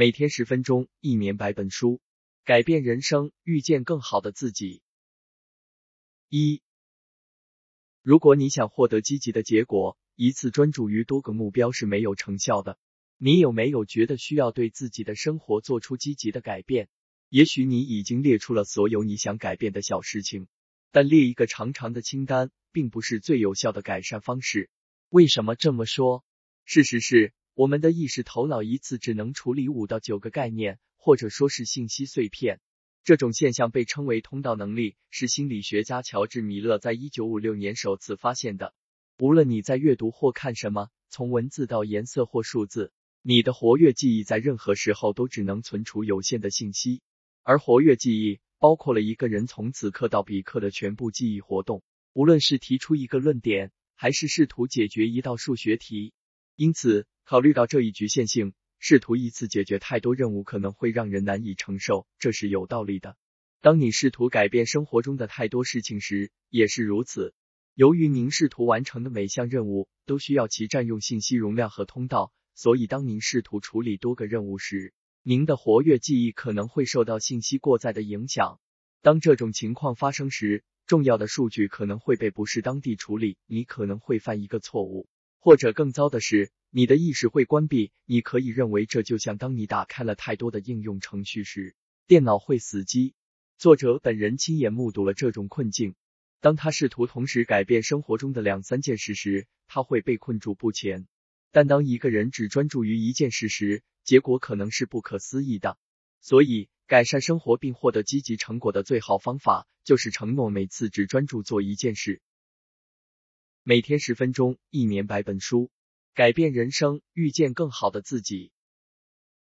每天十分钟，一年百本书，改变人生，遇见更好的自己。一，如果你想获得积极的结果，一次专注于多个目标是没有成效的。你有没有觉得需要对自己的生活做出积极的改变？也许你已经列出了所有你想改变的小事情，但列一个长长的清单并不是最有效的改善方式。为什么这么说？事实是。我们的意识头脑一次只能处理五到九个概念，或者说是信息碎片。这种现象被称为通道能力，是心理学家乔治米勒在一九五六年首次发现的。无论你在阅读或看什么，从文字到颜色或数字，你的活跃记忆在任何时候都只能存储有限的信息。而活跃记忆包括了一个人从此刻到彼刻的全部记忆活动，无论是提出一个论点，还是试图解决一道数学题。因此。考虑到这一局限性，试图一次解决太多任务可能会让人难以承受，这是有道理的。当你试图改变生活中的太多事情时，也是如此。由于您试图完成的每项任务都需要其占用信息容量和通道，所以当您试图处理多个任务时，您的活跃记忆可能会受到信息过载的影响。当这种情况发生时，重要的数据可能会被不适当地处理，你可能会犯一个错误，或者更糟的是。你的意识会关闭。你可以认为这就像当你打开了太多的应用程序时，电脑会死机。作者本人亲眼目睹了这种困境。当他试图同时改变生活中的两三件事时，他会被困住不前。但当一个人只专注于一件事时，结果可能是不可思议的。所以，改善生活并获得积极成果的最好方法，就是承诺每次只专注做一件事。每天十分钟，一年百本书。改变人生，遇见更好的自己。